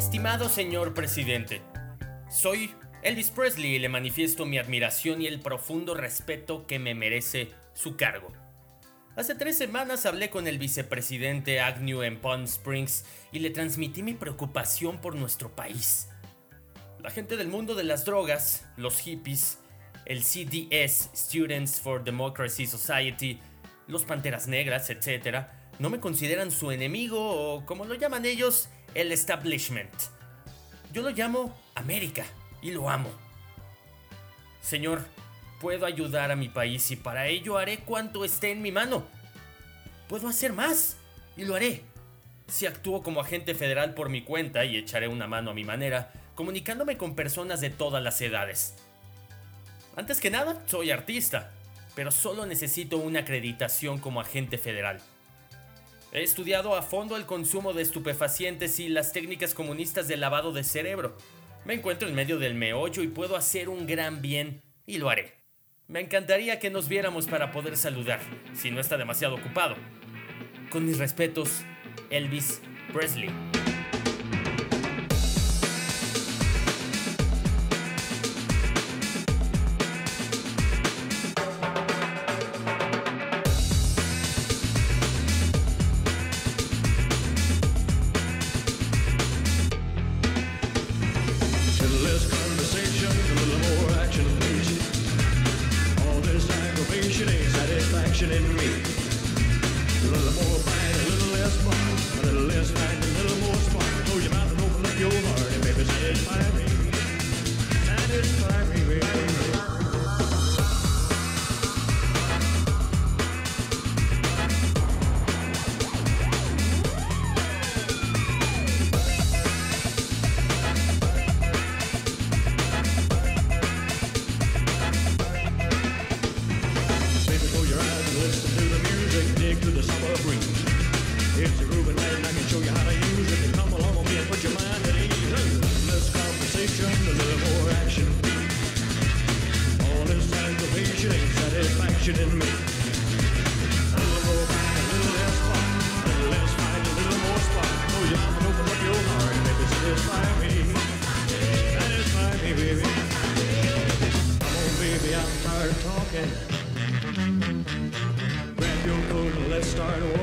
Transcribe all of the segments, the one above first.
Estimado señor presidente, soy Elvis Presley y le manifiesto mi admiración y el profundo respeto que me merece su cargo. Hace tres semanas hablé con el vicepresidente Agnew en Palm Springs y le transmití mi preocupación por nuestro país. La gente del mundo de las drogas, los hippies, el CDS, Students for Democracy Society, los Panteras Negras, etc., no me consideran su enemigo o, como lo llaman ellos, el establishment. Yo lo llamo América y lo amo. Señor, puedo ayudar a mi país y para ello haré cuanto esté en mi mano. Puedo hacer más y lo haré. Si actúo como agente federal por mi cuenta y echaré una mano a mi manera, comunicándome con personas de todas las edades. Antes que nada, soy artista, pero solo necesito una acreditación como agente federal. He estudiado a fondo el consumo de estupefacientes y las técnicas comunistas de lavado de cerebro. Me encuentro en medio del meollo y puedo hacer un gran bien, y lo haré. Me encantaría que nos viéramos para poder saludar, si no está demasiado ocupado. Con mis respetos, Elvis Presley. start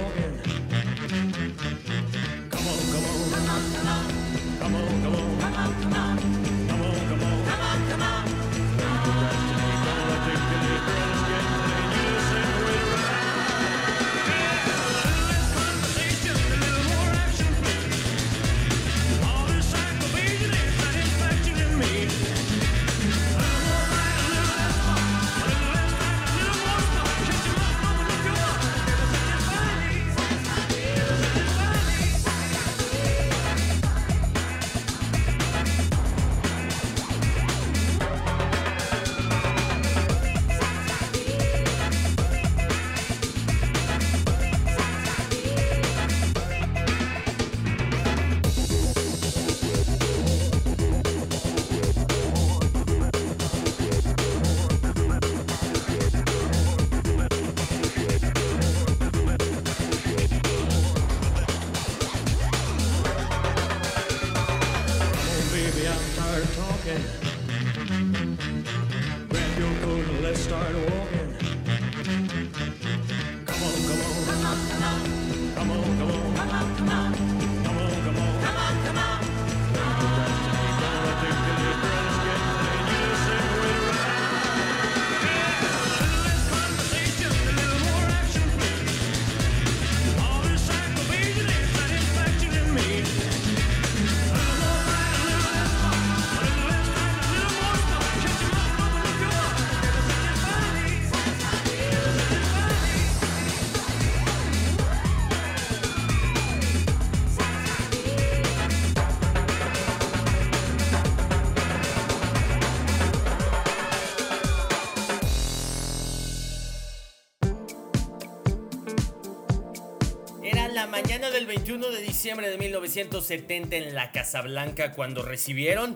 21 de diciembre de 1970 en la Casa Blanca cuando recibieron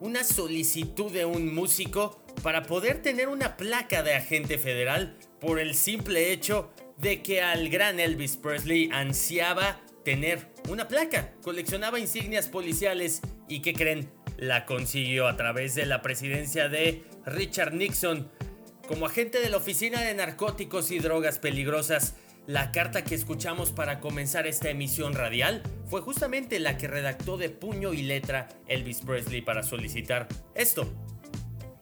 una solicitud de un músico para poder tener una placa de agente federal por el simple hecho de que al gran Elvis Presley ansiaba tener una placa, coleccionaba insignias policiales y ¿qué creen? La consiguió a través de la presidencia de Richard Nixon. Como agente de la Oficina de Narcóticos y Drogas Peligrosas, la carta que escuchamos para comenzar esta emisión radial fue justamente la que redactó de puño y letra Elvis Presley para solicitar esto.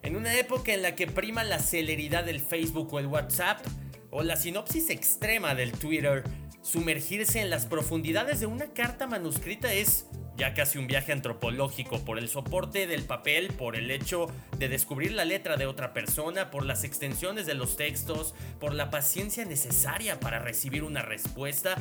En una época en la que prima la celeridad del Facebook o el WhatsApp, o la sinopsis extrema del Twitter, sumergirse en las profundidades de una carta manuscrita es ya casi un viaje antropológico por el soporte del papel, por el hecho de descubrir la letra de otra persona, por las extensiones de los textos, por la paciencia necesaria para recibir una respuesta.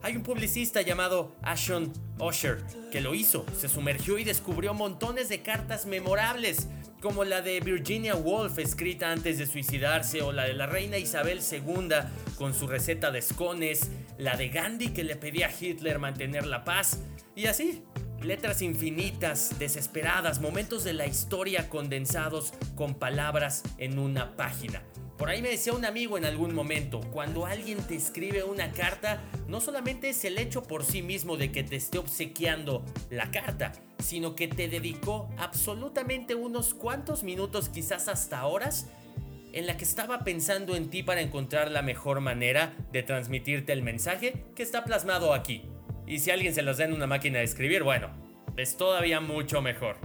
Hay un publicista llamado Ashon Usher que lo hizo, se sumergió y descubrió montones de cartas memorables, como la de Virginia Woolf escrita antes de suicidarse o la de la reina Isabel II con su receta de escones, la de Gandhi que le pedía a Hitler mantener la paz y así. Letras infinitas, desesperadas, momentos de la historia condensados con palabras en una página. Por ahí me decía un amigo en algún momento, cuando alguien te escribe una carta, no solamente es el hecho por sí mismo de que te esté obsequiando la carta, sino que te dedicó absolutamente unos cuantos minutos, quizás hasta horas, en la que estaba pensando en ti para encontrar la mejor manera de transmitirte el mensaje que está plasmado aquí. Y si alguien se los da en una máquina de escribir, bueno, es todavía mucho mejor.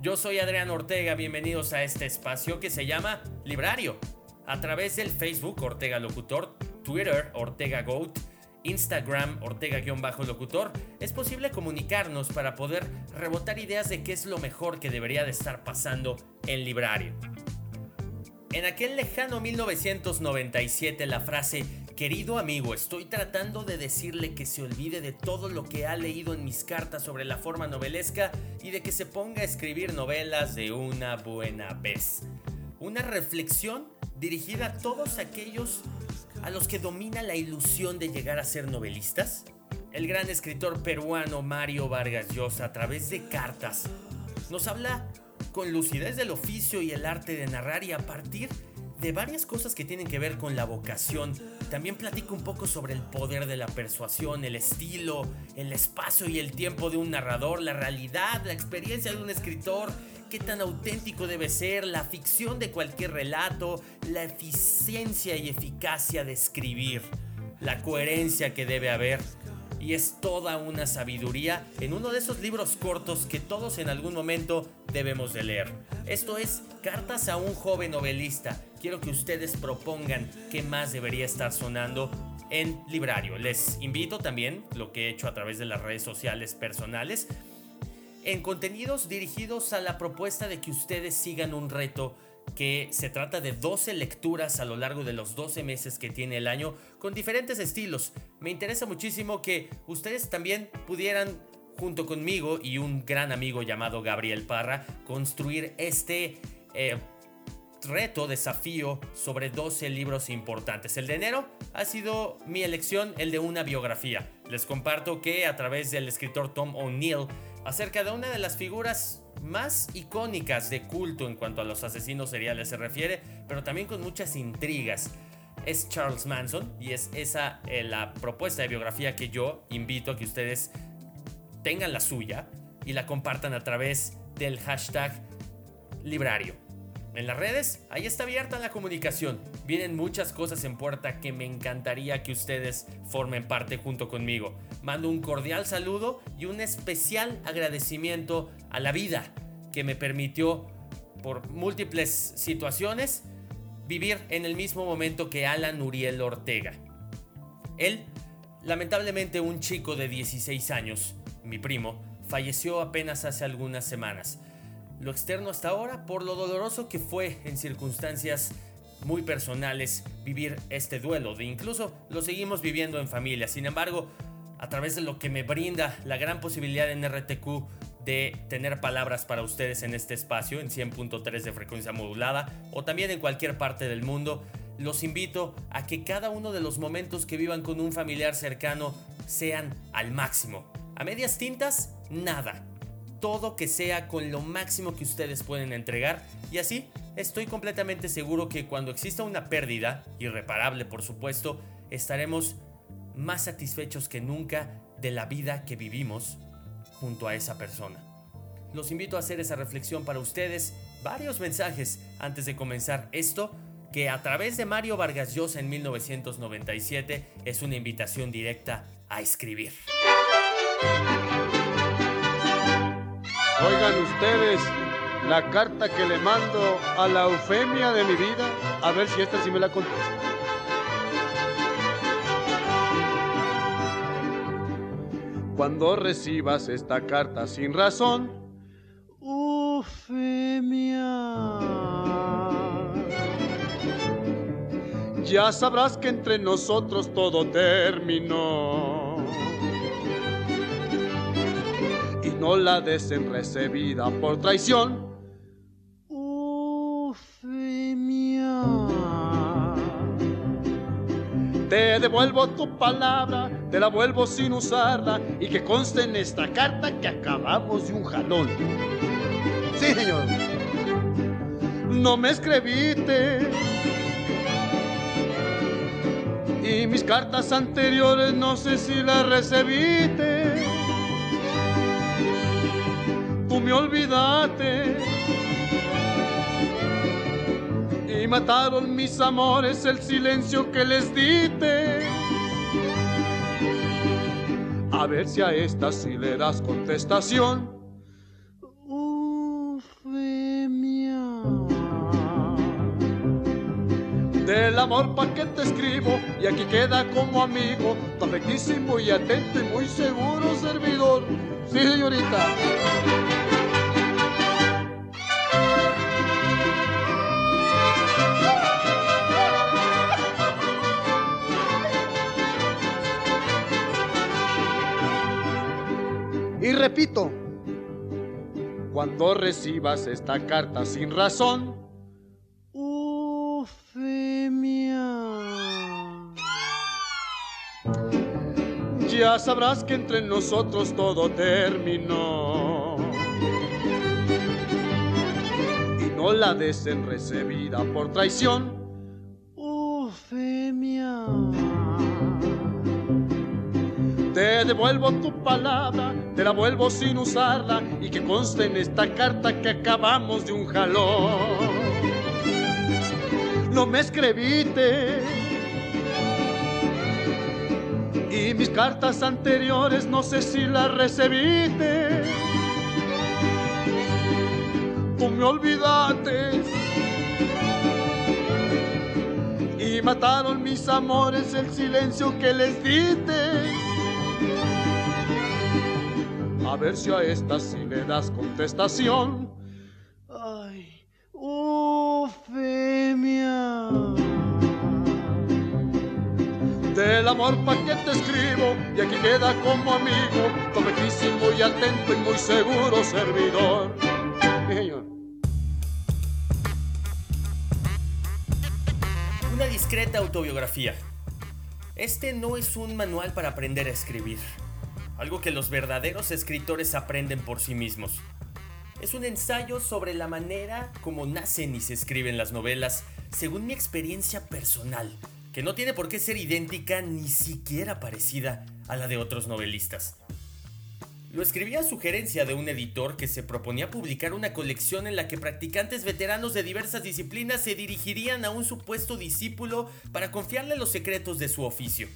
Yo soy Adrián Ortega, bienvenidos a este espacio que se llama Librario a través del Facebook Ortega Locutor, Twitter Ortega Goat, Instagram Ortega-locutor, es posible comunicarnos para poder rebotar ideas de qué es lo mejor que debería de estar pasando en Librario. En aquel lejano 1997 la frase Querido amigo, estoy tratando de decirle que se olvide de todo lo que ha leído en mis cartas sobre la forma novelesca y de que se ponga a escribir novelas de una buena vez. Una reflexión dirigida a todos aquellos a los que domina la ilusión de llegar a ser novelistas? El gran escritor peruano Mario Vargas Llosa, a través de cartas, nos habla con lucidez del oficio y el arte de narrar y a partir de varias cosas que tienen que ver con la vocación. También platico un poco sobre el poder de la persuasión, el estilo, el espacio y el tiempo de un narrador, la realidad, la experiencia de un escritor, qué tan auténtico debe ser, la ficción de cualquier relato, la eficiencia y eficacia de escribir, la coherencia que debe haber. Y es toda una sabiduría en uno de esos libros cortos que todos en algún momento debemos de leer. Esto es Cartas a un joven novelista quiero que ustedes propongan qué más debería estar sonando en Librario. Les invito también, lo que he hecho a través de las redes sociales personales, en contenidos dirigidos a la propuesta de que ustedes sigan un reto que se trata de 12 lecturas a lo largo de los 12 meses que tiene el año con diferentes estilos. Me interesa muchísimo que ustedes también pudieran junto conmigo y un gran amigo llamado Gabriel Parra construir este eh, reto, desafío sobre 12 libros importantes. El de enero ha sido mi elección, el de una biografía. Les comparto que a través del escritor Tom O'Neill, acerca de una de las figuras más icónicas de culto en cuanto a los asesinos seriales se refiere, pero también con muchas intrigas. Es Charles Manson y es esa eh, la propuesta de biografía que yo invito a que ustedes tengan la suya y la compartan a través del hashtag librario. En las redes, ahí está abierta la comunicación. Vienen muchas cosas en puerta que me encantaría que ustedes formen parte junto conmigo. Mando un cordial saludo y un especial agradecimiento a la vida que me permitió, por múltiples situaciones, vivir en el mismo momento que Alan Uriel Ortega. Él, lamentablemente un chico de 16 años, mi primo, falleció apenas hace algunas semanas lo externo hasta ahora por lo doloroso que fue en circunstancias muy personales vivir este duelo, de incluso lo seguimos viviendo en familia. Sin embargo, a través de lo que me brinda la gran posibilidad en RTQ de tener palabras para ustedes en este espacio, en 100.3 de frecuencia modulada o también en cualquier parte del mundo, los invito a que cada uno de los momentos que vivan con un familiar cercano sean al máximo. A medias tintas, nada todo que sea con lo máximo que ustedes pueden entregar y así estoy completamente seguro que cuando exista una pérdida, irreparable por supuesto, estaremos más satisfechos que nunca de la vida que vivimos junto a esa persona. Los invito a hacer esa reflexión para ustedes, varios mensajes antes de comenzar esto, que a través de Mario Vargas Llosa en 1997 es una invitación directa a escribir. Oigan ustedes la carta que le mando a la eufemia de mi vida, a ver si esta sí me la contesta. Cuando recibas esta carta sin razón, Eufemia, ya sabrás que entre nosotros todo terminó. No la des en recibida por traición. Eufemia. Te devuelvo tu palabra, te la vuelvo sin usarla y que conste en esta carta que acabamos de un jalón. Sí, señor. No me escribiste. Y mis cartas anteriores no sé si las recibiste. Tú me olvidaste. Y mataron mis amores el silencio que les diste. A ver si a esta sí le das contestación. Del amor pa' que te escribo y aquí queda como amigo, tu afectísimo y atento y muy seguro servidor. Sí, señorita. Y repito, cuando recibas esta carta sin razón, Ya sabrás que entre nosotros todo terminó. Y no la des en recibida por traición. Eufemia. Te devuelvo tu palabra, te la vuelvo sin usarla y que conste en esta carta que acabamos de un jalón. No me escribiste y mis cartas anteriores no sé si las recibiste. Tú me olvidaste y mataron mis amores el silencio que les diste. A ver si a esta sí le das contestación. Ay, Eufemia del amor pa' que te escribo y aquí queda como amigo, tomequísimo y atento y muy seguro servidor. Una discreta autobiografía. Este no es un manual para aprender a escribir, algo que los verdaderos escritores aprenden por sí mismos. Es un ensayo sobre la manera como nacen y se escriben las novelas según mi experiencia personal que no tiene por qué ser idéntica ni siquiera parecida a la de otros novelistas. Lo escribí a sugerencia de un editor que se proponía publicar una colección en la que practicantes veteranos de diversas disciplinas se dirigirían a un supuesto discípulo para confiarle los secretos de su oficio.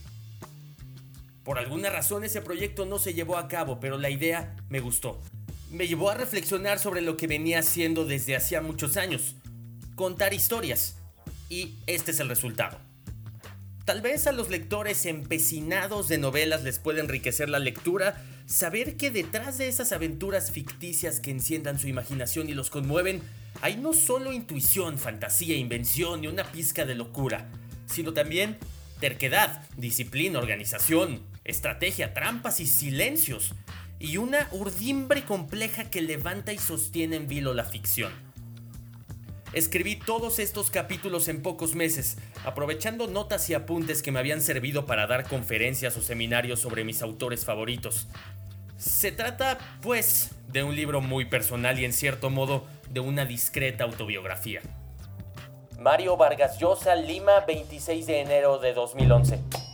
Por alguna razón ese proyecto no se llevó a cabo, pero la idea me gustó. Me llevó a reflexionar sobre lo que venía haciendo desde hacía muchos años, contar historias. Y este es el resultado. Tal vez a los lectores empecinados de novelas les puede enriquecer la lectura saber que detrás de esas aventuras ficticias que enciendan su imaginación y los conmueven, hay no solo intuición, fantasía, invención y una pizca de locura, sino también terquedad, disciplina, organización, estrategia, trampas y silencios, y una urdimbre compleja que levanta y sostiene en vilo la ficción. Escribí todos estos capítulos en pocos meses, aprovechando notas y apuntes que me habían servido para dar conferencias o seminarios sobre mis autores favoritos. Se trata, pues, de un libro muy personal y en cierto modo de una discreta autobiografía. Mario Vargas Llosa, Lima, 26 de enero de 2011.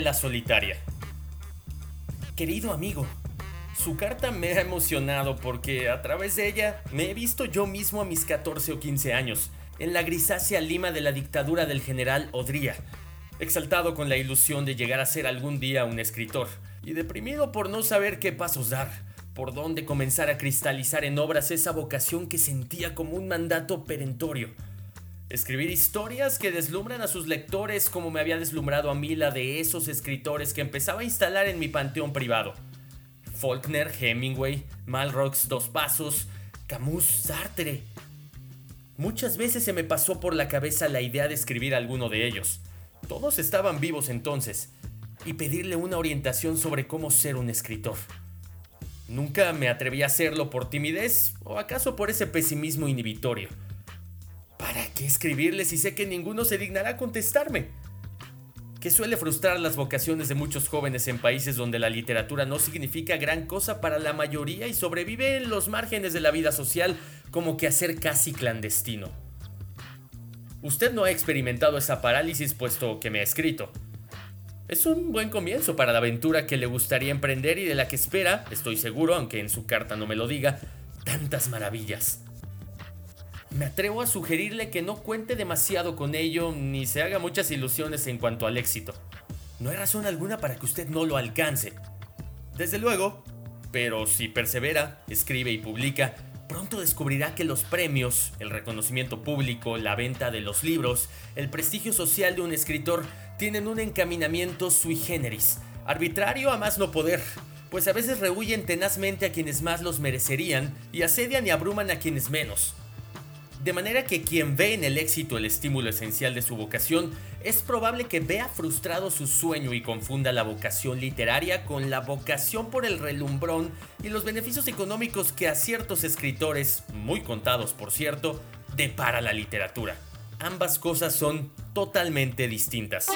La solitaria. Querido amigo, su carta me ha emocionado porque a través de ella me he visto yo mismo a mis 14 o 15 años, en la grisácea lima de la dictadura del general Odría, exaltado con la ilusión de llegar a ser algún día un escritor, y deprimido por no saber qué pasos dar, por dónde comenzar a cristalizar en obras esa vocación que sentía como un mandato perentorio Escribir historias que deslumbran a sus lectores como me había deslumbrado a mí la de esos escritores que empezaba a instalar en mi panteón privado. Faulkner, Hemingway, Malrox, Dos Pasos, Camus, Sartre. Muchas veces se me pasó por la cabeza la idea de escribir alguno de ellos. Todos estaban vivos entonces, y pedirle una orientación sobre cómo ser un escritor. Nunca me atreví a hacerlo por timidez o acaso por ese pesimismo inhibitorio. ¿Para qué escribirles si sé que ninguno se dignará contestarme? Que suele frustrar las vocaciones de muchos jóvenes en países donde la literatura no significa gran cosa para la mayoría y sobrevive en los márgenes de la vida social como que hacer casi clandestino. Usted no ha experimentado esa parálisis puesto que me ha escrito. Es un buen comienzo para la aventura que le gustaría emprender y de la que espera, estoy seguro, aunque en su carta no me lo diga, tantas maravillas. Me atrevo a sugerirle que no cuente demasiado con ello ni se haga muchas ilusiones en cuanto al éxito. No hay razón alguna para que usted no lo alcance. Desde luego, pero si persevera, escribe y publica, pronto descubrirá que los premios, el reconocimiento público, la venta de los libros, el prestigio social de un escritor tienen un encaminamiento sui generis, arbitrario a más no poder, pues a veces rehuyen tenazmente a quienes más los merecerían y asedian y abruman a quienes menos. De manera que quien ve en el éxito el estímulo esencial de su vocación, es probable que vea frustrado su sueño y confunda la vocación literaria con la vocación por el relumbrón y los beneficios económicos que a ciertos escritores, muy contados por cierto, depara la literatura. Ambas cosas son totalmente distintas.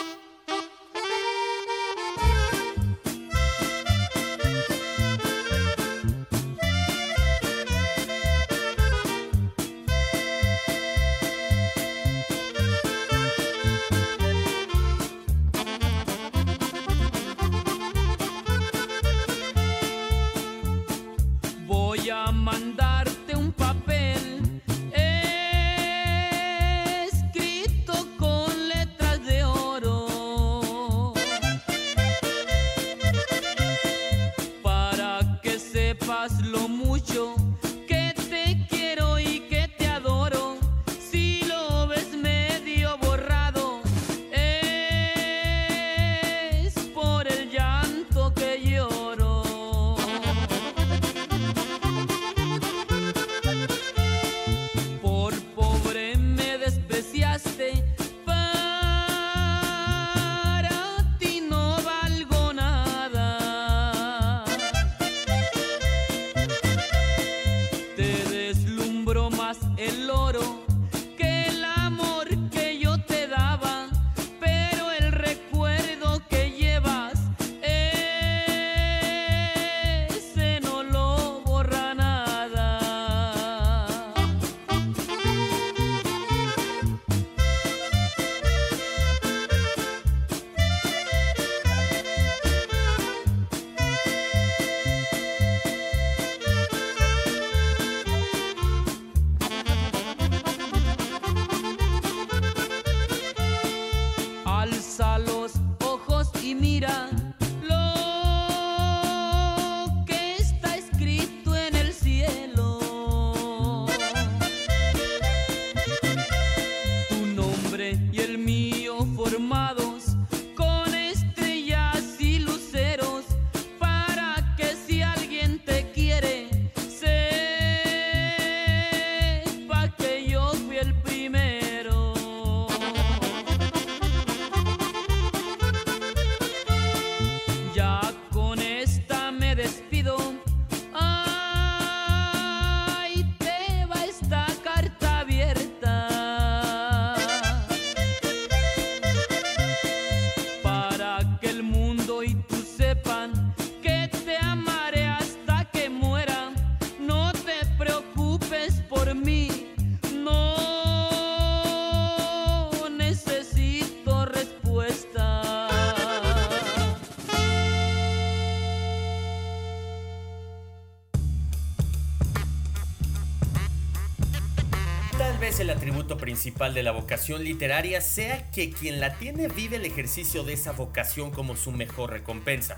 Principal de la vocación literaria sea que quien la tiene vive el ejercicio de esa vocación como su mejor recompensa.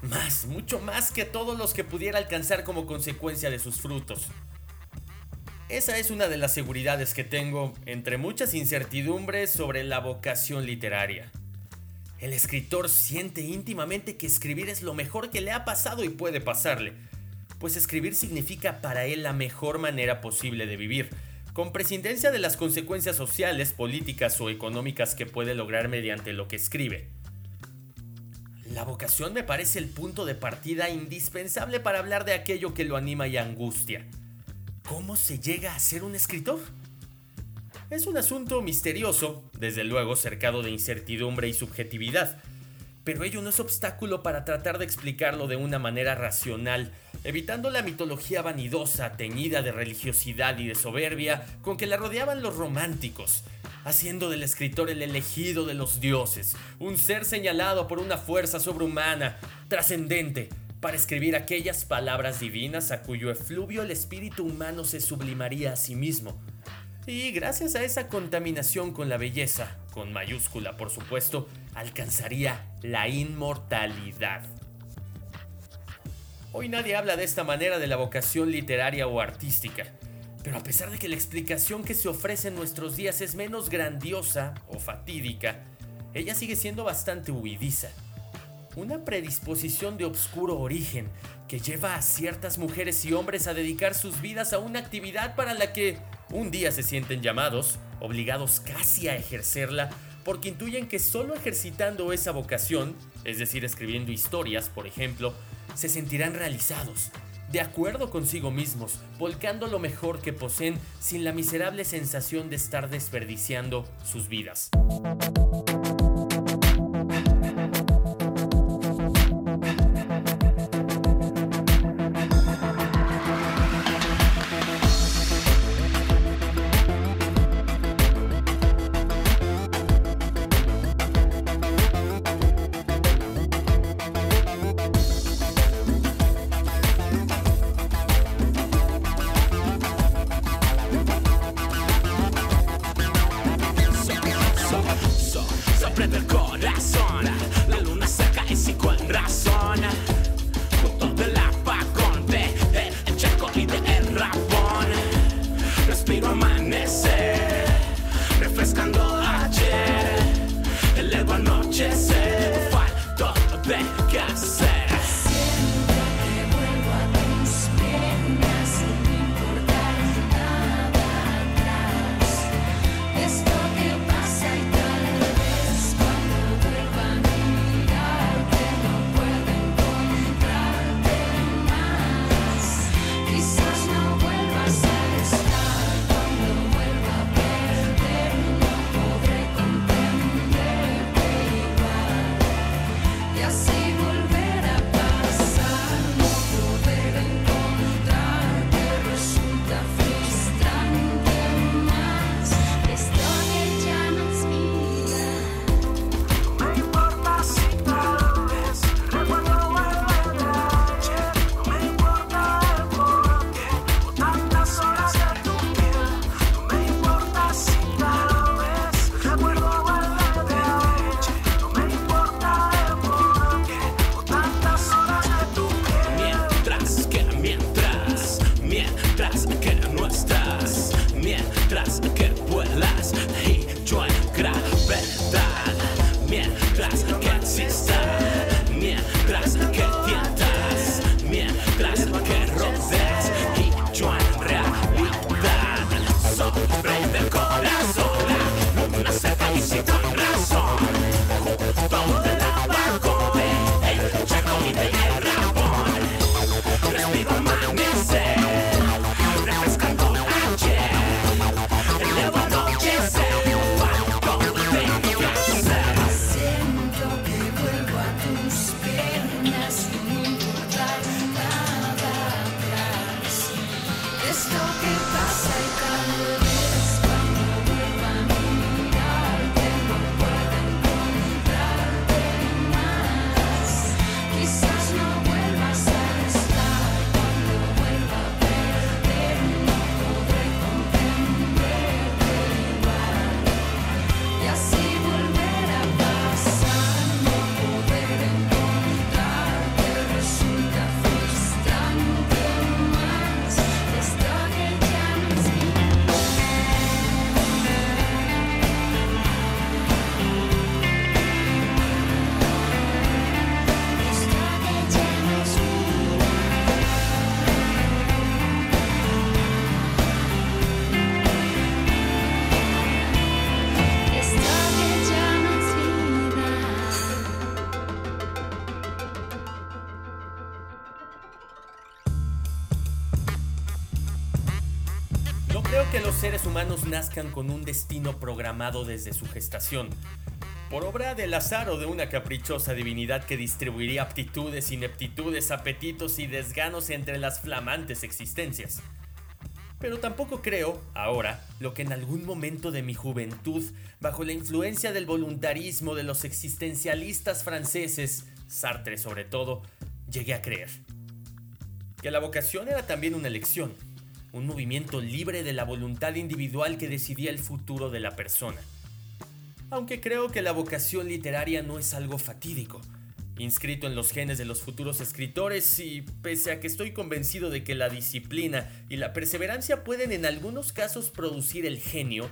Más, mucho más que todos los que pudiera alcanzar como consecuencia de sus frutos. Esa es una de las seguridades que tengo, entre muchas incertidumbres, sobre la vocación literaria. El escritor siente íntimamente que escribir es lo mejor que le ha pasado y puede pasarle, pues escribir significa para él la mejor manera posible de vivir, con prescindencia de las consecuencias sociales, políticas o económicas que puede lograr mediante lo que escribe. La vocación me parece el punto de partida indispensable para hablar de aquello que lo anima y angustia. ¿Cómo se llega a ser un escritor? Es un asunto misterioso, desde luego cercado de incertidumbre y subjetividad, pero ello no es obstáculo para tratar de explicarlo de una manera racional evitando la mitología vanidosa, teñida de religiosidad y de soberbia con que la rodeaban los románticos, haciendo del escritor el elegido de los dioses, un ser señalado por una fuerza sobrehumana, trascendente, para escribir aquellas palabras divinas a cuyo efluvio el espíritu humano se sublimaría a sí mismo. Y gracias a esa contaminación con la belleza, con mayúscula por supuesto, alcanzaría la inmortalidad. Hoy nadie habla de esta manera de la vocación literaria o artística, pero a pesar de que la explicación que se ofrece en nuestros días es menos grandiosa o fatídica, ella sigue siendo bastante huidiza. Una predisposición de obscuro origen que lleva a ciertas mujeres y hombres a dedicar sus vidas a una actividad para la que un día se sienten llamados, obligados casi a ejercerla, porque intuyen que solo ejercitando esa vocación, es decir, escribiendo historias, por ejemplo, se sentirán realizados, de acuerdo consigo mismos, volcando lo mejor que poseen sin la miserable sensación de estar desperdiciando sus vidas. Humanos nazcan con un destino programado desde su gestación, por obra del azar o de una caprichosa divinidad que distribuiría aptitudes, ineptitudes, apetitos y desganos entre las flamantes existencias. Pero tampoco creo, ahora, lo que en algún momento de mi juventud, bajo la influencia del voluntarismo de los existencialistas franceses, Sartre sobre todo, llegué a creer. Que la vocación era también una elección, un movimiento libre de la voluntad individual que decidía el futuro de la persona. Aunque creo que la vocación literaria no es algo fatídico, inscrito en los genes de los futuros escritores y pese a que estoy convencido de que la disciplina y la perseverancia pueden en algunos casos producir el genio,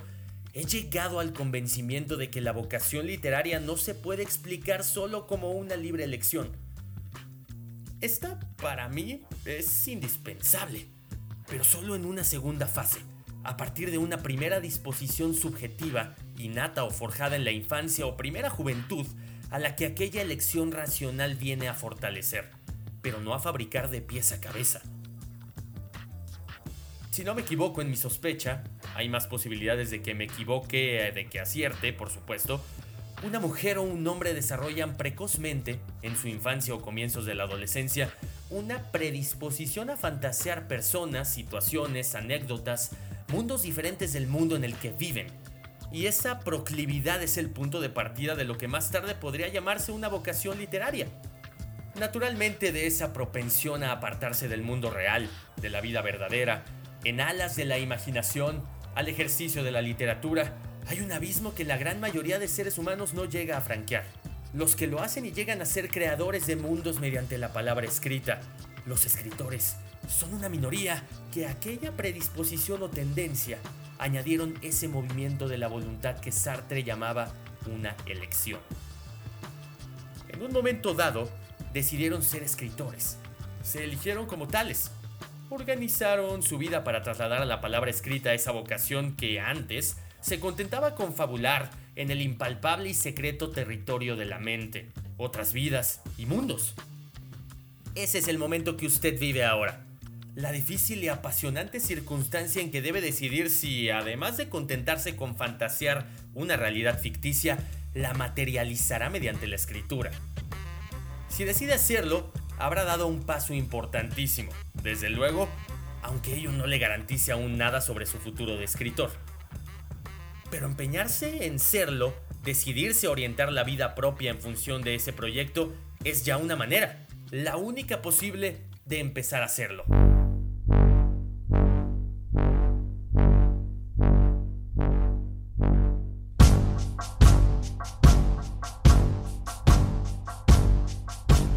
he llegado al convencimiento de que la vocación literaria no se puede explicar solo como una libre elección. Esta, para mí, es indispensable, pero solo en una segunda fase, a partir de una primera disposición subjetiva, innata o forjada en la infancia o primera juventud, a la que aquella elección racional viene a fortalecer, pero no a fabricar de pies a cabeza. Si no me equivoco en mi sospecha, hay más posibilidades de que me equivoque, de que acierte, por supuesto, una mujer o un hombre desarrollan precozmente, en su infancia o comienzos de la adolescencia, una predisposición a fantasear personas, situaciones, anécdotas, mundos diferentes del mundo en el que viven, y esa proclividad es el punto de partida de lo que más tarde podría llamarse una vocación literaria. Naturalmente de esa propensión a apartarse del mundo real, de la vida verdadera, en alas de la imaginación, al ejercicio de la literatura, hay un abismo que la gran mayoría de seres humanos no llega a franquear. Los que lo hacen y llegan a ser creadores de mundos mediante la palabra escrita, los escritores, son una minoría que aquella predisposición o tendencia añadieron ese movimiento de la voluntad que Sartre llamaba una elección. En un momento dado, decidieron ser escritores. Se eligieron como tales. Organizaron su vida para trasladar a la palabra escrita esa vocación que antes se contentaba con fabular en el impalpable y secreto territorio de la mente, otras vidas y mundos. Ese es el momento que usted vive ahora la difícil y apasionante circunstancia en que debe decidir si, además de contentarse con fantasear una realidad ficticia, la materializará mediante la escritura. Si decide hacerlo, habrá dado un paso importantísimo, desde luego, aunque ello no le garantice aún nada sobre su futuro de escritor. Pero empeñarse en serlo, decidirse orientar la vida propia en función de ese proyecto, es ya una manera, la única posible de empezar a hacerlo.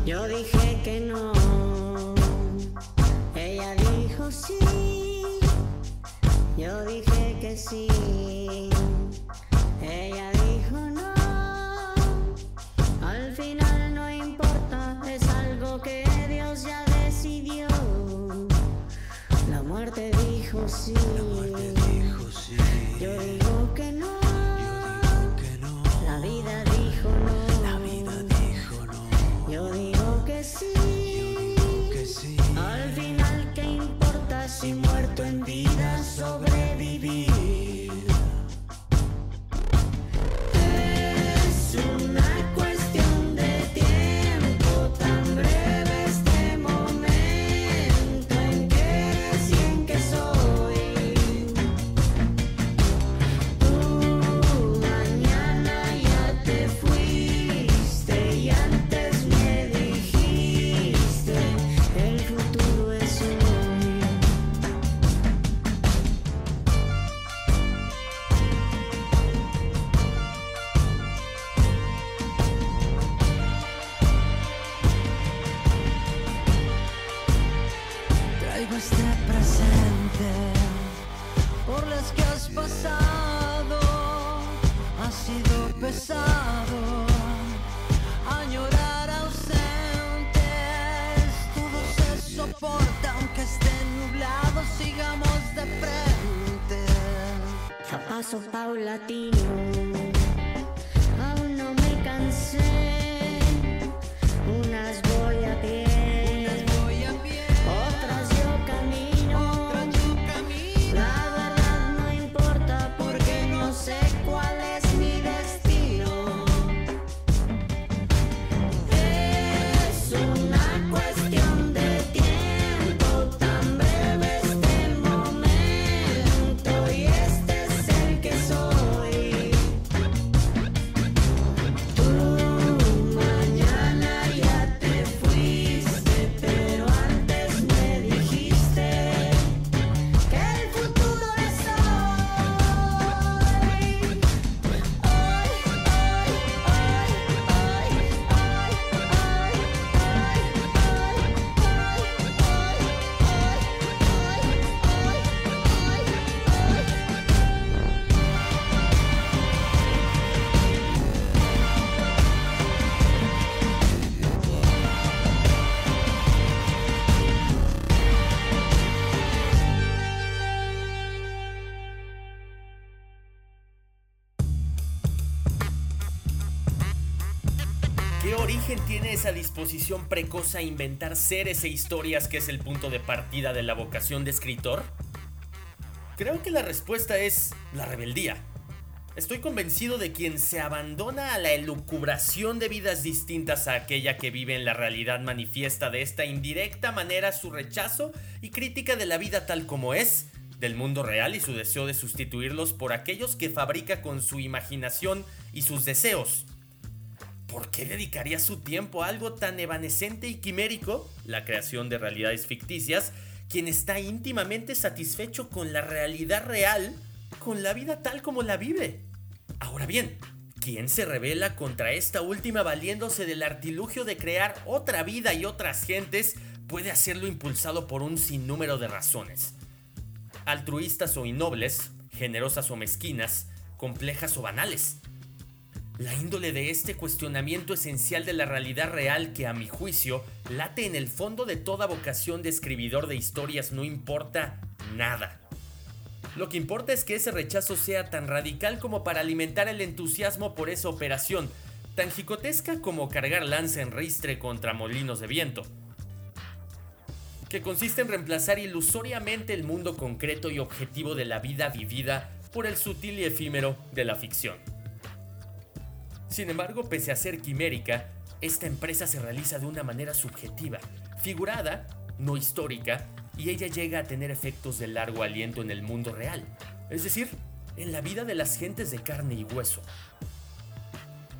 Yo dije que no, ella dijo sí, yo dije que sí, paso paulatino, aún no me cansé. ¿Qué origen tiene esa disposición precoz a inventar seres e historias que es el punto de partida de la vocación de escritor? Creo que la respuesta es la rebeldía. Estoy convencido de quien se abandona a la elucubración de vidas distintas a aquella que vive en la realidad manifiesta de esta indirecta manera su rechazo y crítica de la vida tal como es, del mundo real y su deseo de sustituirlos por aquellos que fabrica con su imaginación y sus deseos. ¿Por qué dedicaría su tiempo a algo tan evanescente y quimérico, la creación de realidades ficticias, quien está íntimamente satisfecho con la realidad real, con la vida tal como la vive? Ahora bien, ¿quién se revela contra esta última valiéndose del artilugio de crear otra vida y otras gentes puede hacerlo impulsado por un sinnúmero de razones? Altruistas o innobles, generosas o mezquinas, complejas o banales la índole de este cuestionamiento esencial de la realidad real que a mi juicio late en el fondo de toda vocación de escribidor de historias no importa nada. Lo que importa es que ese rechazo sea tan radical como para alimentar el entusiasmo por esa operación, tan jicotesca como cargar lanza en ristre contra molinos de viento, que consiste en reemplazar ilusoriamente el mundo concreto y objetivo de la vida vivida por el sutil y efímero de la ficción. Sin embargo, pese a ser quimérica, esta empresa se realiza de una manera subjetiva, figurada, no histórica, y ella llega a tener efectos de largo aliento en el mundo real, es decir, en la vida de las gentes de carne y hueso.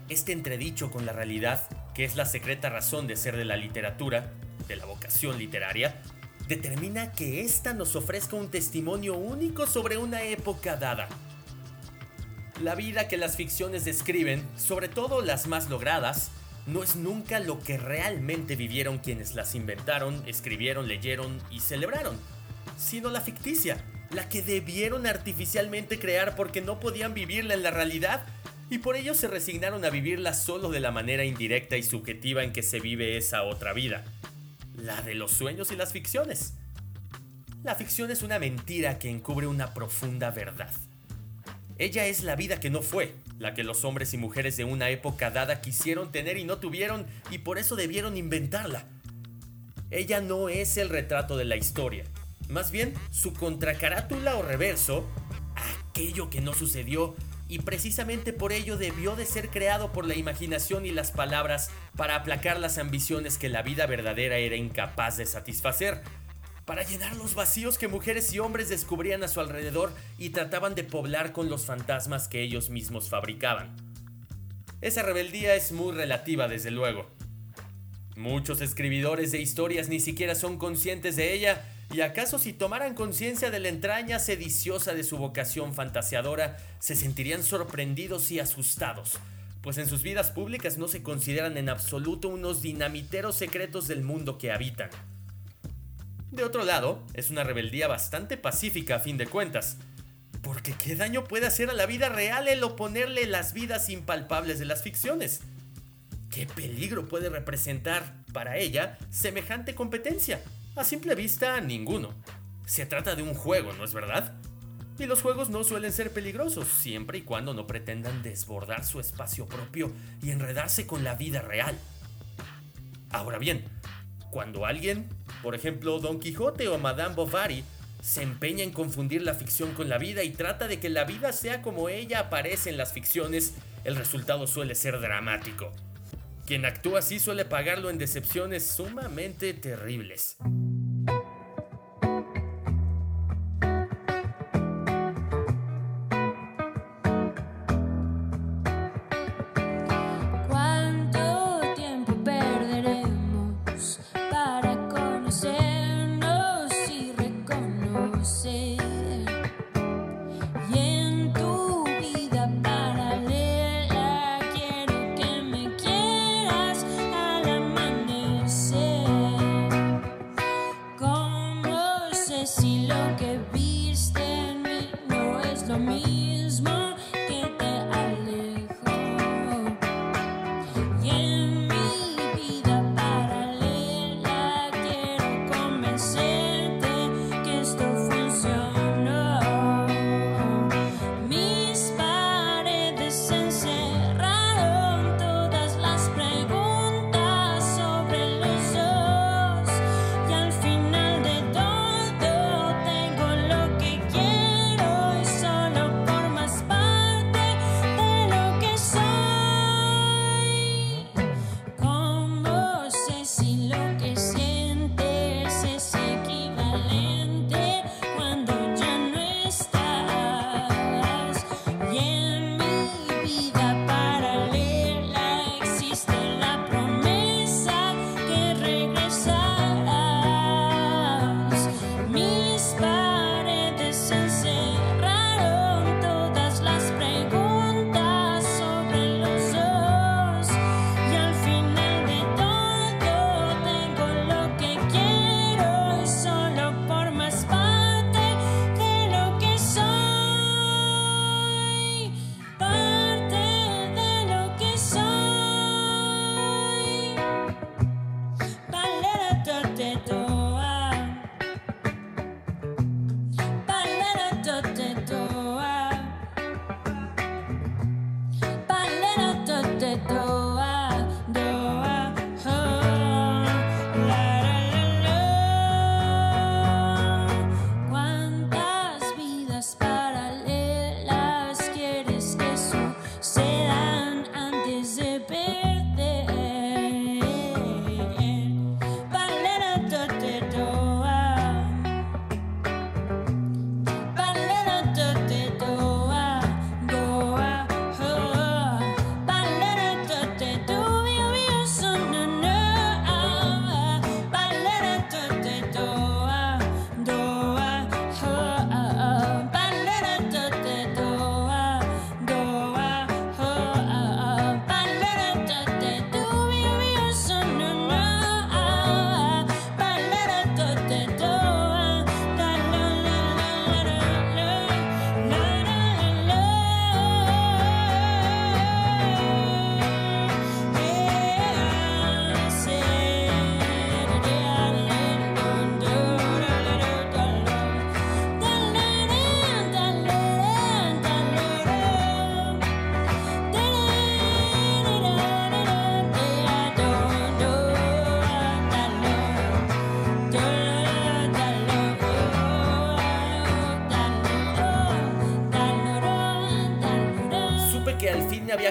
Este entredicho con la realidad, que es la secreta razón de ser de la literatura, de la vocación literaria, determina que ésta nos ofrezca un testimonio único sobre una época dada, la vida que las ficciones describen, sobre todo las más logradas, no es nunca lo que realmente vivieron quienes las inventaron, escribieron, leyeron y celebraron, sino la ficticia, la que debieron artificialmente crear porque no podían vivirla en la realidad y por ello se resignaron a vivirla solo de la manera indirecta y subjetiva en que se vive esa otra vida, la de los sueños y las ficciones. La ficción es una mentira que encubre una profunda verdad. Ella es la vida que no fue, la que los hombres y mujeres de una época dada quisieron tener y no tuvieron y por eso debieron inventarla. Ella no es el retrato de la historia, más bien su contracarátula o reverso, aquello que no sucedió y precisamente por ello debió de ser creado por la imaginación y las palabras para aplacar las ambiciones que la vida verdadera era incapaz de satisfacer para llenar los vacíos que mujeres y hombres descubrían a su alrededor y trataban de poblar con los fantasmas que ellos mismos fabricaban. Esa rebeldía es muy relativa, desde luego. Muchos escribidores de historias ni siquiera son conscientes de ella, y acaso si tomaran conciencia de la entraña sediciosa de su vocación fantaseadora, se sentirían sorprendidos y asustados, pues en sus vidas públicas no se consideran en absoluto unos dinamiteros secretos del mundo que habitan. De otro lado, es una rebeldía bastante pacífica a fin de cuentas. Porque ¿qué daño puede hacer a la vida real el oponerle las vidas impalpables de las ficciones? ¿Qué peligro puede representar para ella semejante competencia? A simple vista, ninguno. Se trata de un juego, ¿no es verdad? Y los juegos no suelen ser peligrosos, siempre y cuando no pretendan desbordar su espacio propio y enredarse con la vida real. Ahora bien, cuando alguien, por ejemplo Don Quijote o Madame Bovary, se empeña en confundir la ficción con la vida y trata de que la vida sea como ella aparece en las ficciones, el resultado suele ser dramático. Quien actúa así suele pagarlo en decepciones sumamente terribles.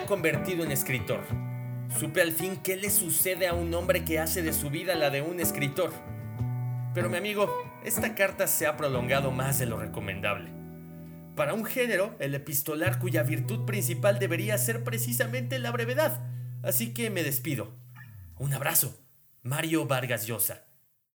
Convertido en escritor. Supe al fin qué le sucede a un hombre que hace de su vida la de un escritor. Pero mi amigo, esta carta se ha prolongado más de lo recomendable. Para un género, el epistolar cuya virtud principal debería ser precisamente la brevedad. Así que me despido. Un abrazo. Mario Vargas Llosa.